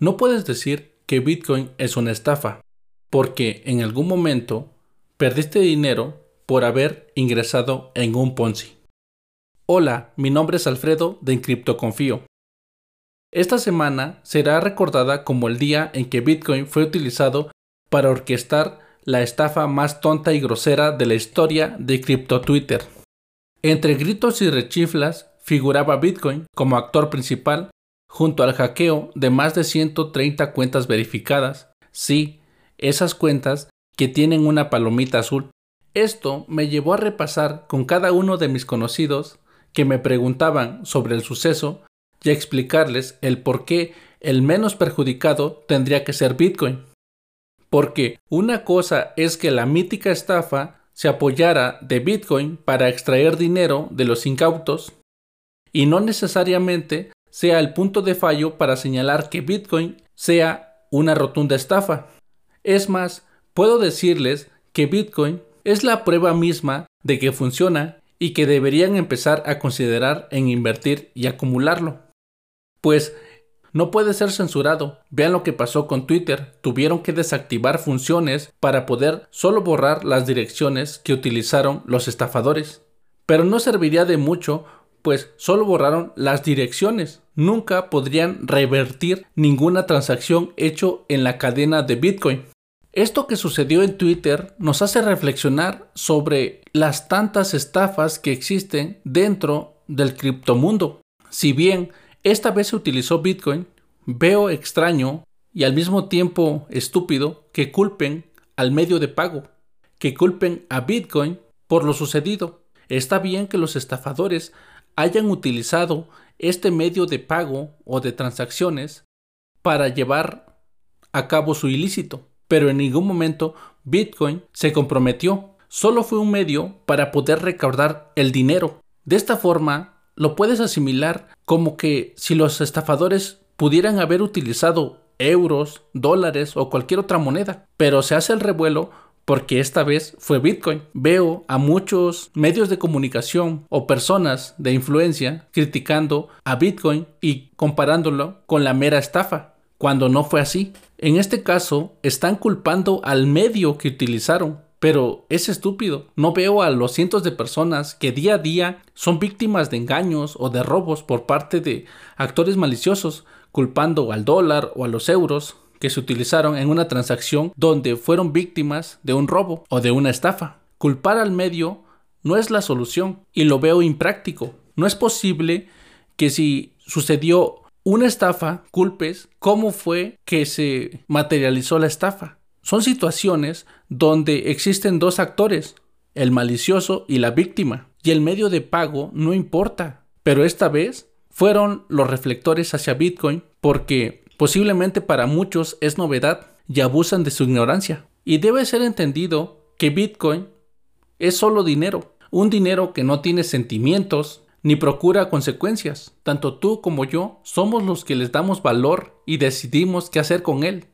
No puedes decir que Bitcoin es una estafa, porque en algún momento perdiste dinero por haber ingresado en un Ponzi. Hola, mi nombre es Alfredo de Confío. Esta semana será recordada como el día en que Bitcoin fue utilizado para orquestar la estafa más tonta y grosera de la historia de Crypto Twitter. Entre gritos y rechiflas figuraba Bitcoin como actor principal junto al hackeo de más de 130 cuentas verificadas. Sí, esas cuentas que tienen una palomita azul. Esto me llevó a repasar con cada uno de mis conocidos que me preguntaban sobre el suceso y a explicarles el por qué el menos perjudicado tendría que ser Bitcoin. Porque una cosa es que la mítica estafa se apoyara de Bitcoin para extraer dinero de los incautos y no necesariamente sea el punto de fallo para señalar que Bitcoin sea una rotunda estafa. Es más, puedo decirles que Bitcoin es la prueba misma de que funciona y que deberían empezar a considerar en invertir y acumularlo. Pues no puede ser censurado. Vean lo que pasó con Twitter. Tuvieron que desactivar funciones para poder solo borrar las direcciones que utilizaron los estafadores. Pero no serviría de mucho pues solo borraron las direcciones. Nunca podrían revertir ninguna transacción hecho en la cadena de Bitcoin. Esto que sucedió en Twitter nos hace reflexionar sobre las tantas estafas que existen dentro del criptomundo. Si bien esta vez se utilizó Bitcoin, veo extraño y al mismo tiempo estúpido que culpen al medio de pago, que culpen a Bitcoin por lo sucedido. Está bien que los estafadores hayan utilizado este medio de pago o de transacciones para llevar a cabo su ilícito, pero en ningún momento Bitcoin se comprometió, solo fue un medio para poder recaudar el dinero. De esta forma, lo puedes asimilar como que si los estafadores pudieran haber utilizado euros, dólares o cualquier otra moneda, pero se hace el revuelo porque esta vez fue Bitcoin. Veo a muchos medios de comunicación o personas de influencia criticando a Bitcoin y comparándolo con la mera estafa, cuando no fue así. En este caso, están culpando al medio que utilizaron, pero es estúpido. No veo a los cientos de personas que día a día son víctimas de engaños o de robos por parte de actores maliciosos, culpando al dólar o a los euros que se utilizaron en una transacción donde fueron víctimas de un robo o de una estafa. Culpar al medio no es la solución y lo veo impráctico. No es posible que si sucedió una estafa, culpes cómo fue que se materializó la estafa. Son situaciones donde existen dos actores, el malicioso y la víctima, y el medio de pago no importa. Pero esta vez fueron los reflectores hacia Bitcoin porque Posiblemente para muchos es novedad y abusan de su ignorancia. Y debe ser entendido que Bitcoin es solo dinero, un dinero que no tiene sentimientos ni procura consecuencias. Tanto tú como yo somos los que les damos valor y decidimos qué hacer con él.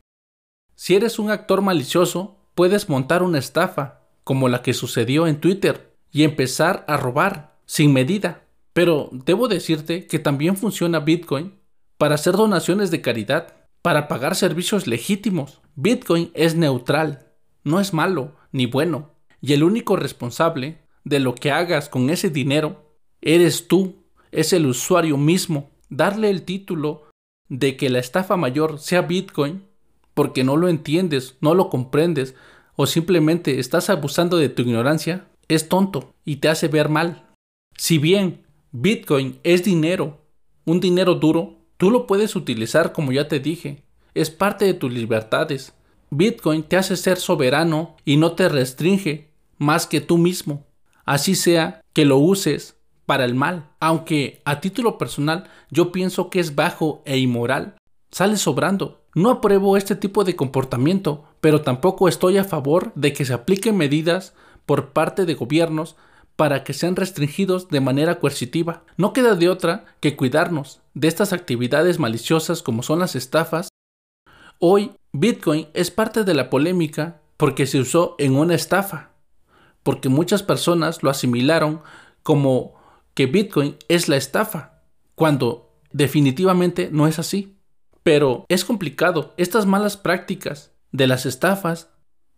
Si eres un actor malicioso, puedes montar una estafa, como la que sucedió en Twitter, y empezar a robar sin medida. Pero debo decirte que también funciona Bitcoin para hacer donaciones de caridad, para pagar servicios legítimos. Bitcoin es neutral, no es malo ni bueno, y el único responsable de lo que hagas con ese dinero eres tú, es el usuario mismo. Darle el título de que la estafa mayor sea Bitcoin porque no lo entiendes, no lo comprendes o simplemente estás abusando de tu ignorancia es tonto y te hace ver mal. Si bien Bitcoin es dinero, un dinero duro, Tú lo puedes utilizar como ya te dije, es parte de tus libertades. Bitcoin te hace ser soberano y no te restringe más que tú mismo. Así sea que lo uses para el mal, aunque a título personal yo pienso que es bajo e inmoral, sale sobrando. No apruebo este tipo de comportamiento, pero tampoco estoy a favor de que se apliquen medidas por parte de gobiernos para que sean restringidos de manera coercitiva. No queda de otra que cuidarnos de estas actividades maliciosas como son las estafas. Hoy Bitcoin es parte de la polémica porque se usó en una estafa, porque muchas personas lo asimilaron como que Bitcoin es la estafa, cuando definitivamente no es así. Pero es complicado. Estas malas prácticas de las estafas,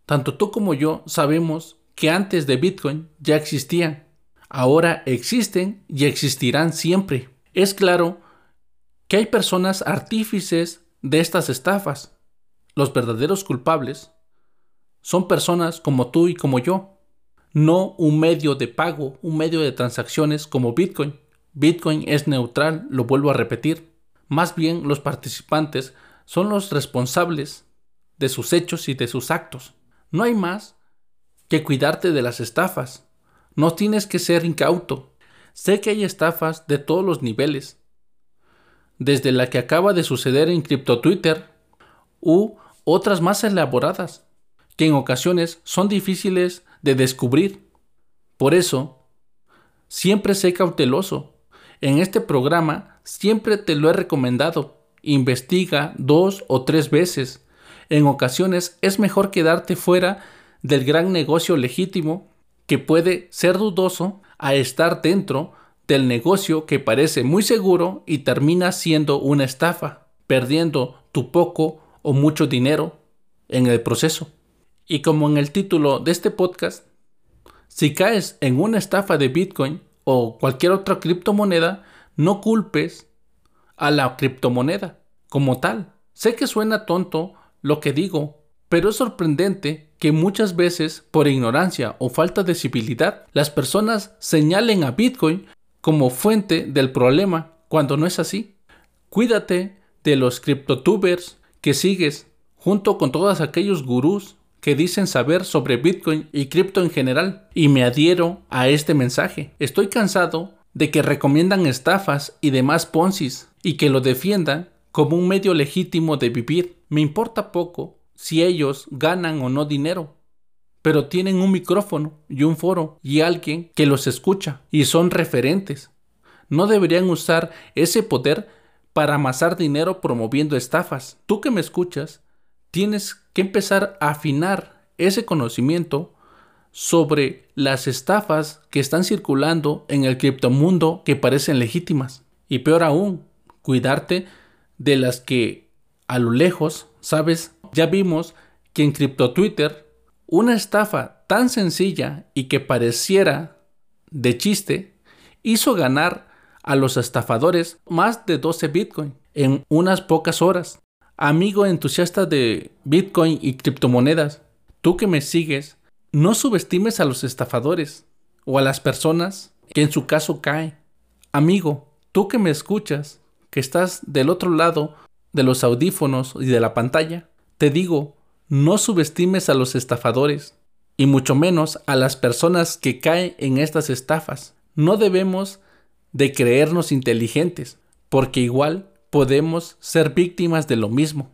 tanto tú como yo sabemos que antes de Bitcoin ya existían. Ahora existen y existirán siempre. Es claro que hay personas artífices de estas estafas. Los verdaderos culpables son personas como tú y como yo, no un medio de pago, un medio de transacciones como Bitcoin. Bitcoin es neutral, lo vuelvo a repetir. Más bien los participantes son los responsables de sus hechos y de sus actos. No hay más que cuidarte de las estafas. No tienes que ser incauto. Sé que hay estafas de todos los niveles, desde la que acaba de suceder en CryptoTwitter u otras más elaboradas, que en ocasiones son difíciles de descubrir. Por eso, siempre sé cauteloso. En este programa siempre te lo he recomendado. Investiga dos o tres veces. En ocasiones es mejor quedarte fuera del gran negocio legítimo que puede ser dudoso a estar dentro del negocio que parece muy seguro y termina siendo una estafa, perdiendo tu poco o mucho dinero en el proceso. Y como en el título de este podcast, si caes en una estafa de Bitcoin o cualquier otra criptomoneda, no culpes a la criptomoneda como tal. Sé que suena tonto lo que digo, pero es sorprendente que muchas veces, por ignorancia o falta de civilidad, las personas señalen a Bitcoin como fuente del problema cuando no es así. Cuídate de los criptotubers que sigues junto con todos aquellos gurús que dicen saber sobre Bitcoin y cripto en general y me adhiero a este mensaje. Estoy cansado de que recomiendan estafas y demás poncis y que lo defiendan como un medio legítimo de vivir. Me importa poco si ellos ganan o no dinero pero tienen un micrófono y un foro y alguien que los escucha y son referentes. No deberían usar ese poder para amasar dinero promoviendo estafas. Tú que me escuchas, tienes que empezar a afinar ese conocimiento sobre las estafas que están circulando en el criptomundo que parecen legítimas. Y peor aún, cuidarte de las que a lo lejos, sabes, ya vimos que en CryptoTwitter una estafa tan sencilla y que pareciera de chiste hizo ganar a los estafadores más de 12 Bitcoin en unas pocas horas. Amigo entusiasta de Bitcoin y criptomonedas, tú que me sigues, no subestimes a los estafadores o a las personas que en su caso caen. Amigo, tú que me escuchas, que estás del otro lado de los audífonos y de la pantalla, te digo, no subestimes a los estafadores, y mucho menos a las personas que caen en estas estafas. No debemos de creernos inteligentes, porque igual podemos ser víctimas de lo mismo.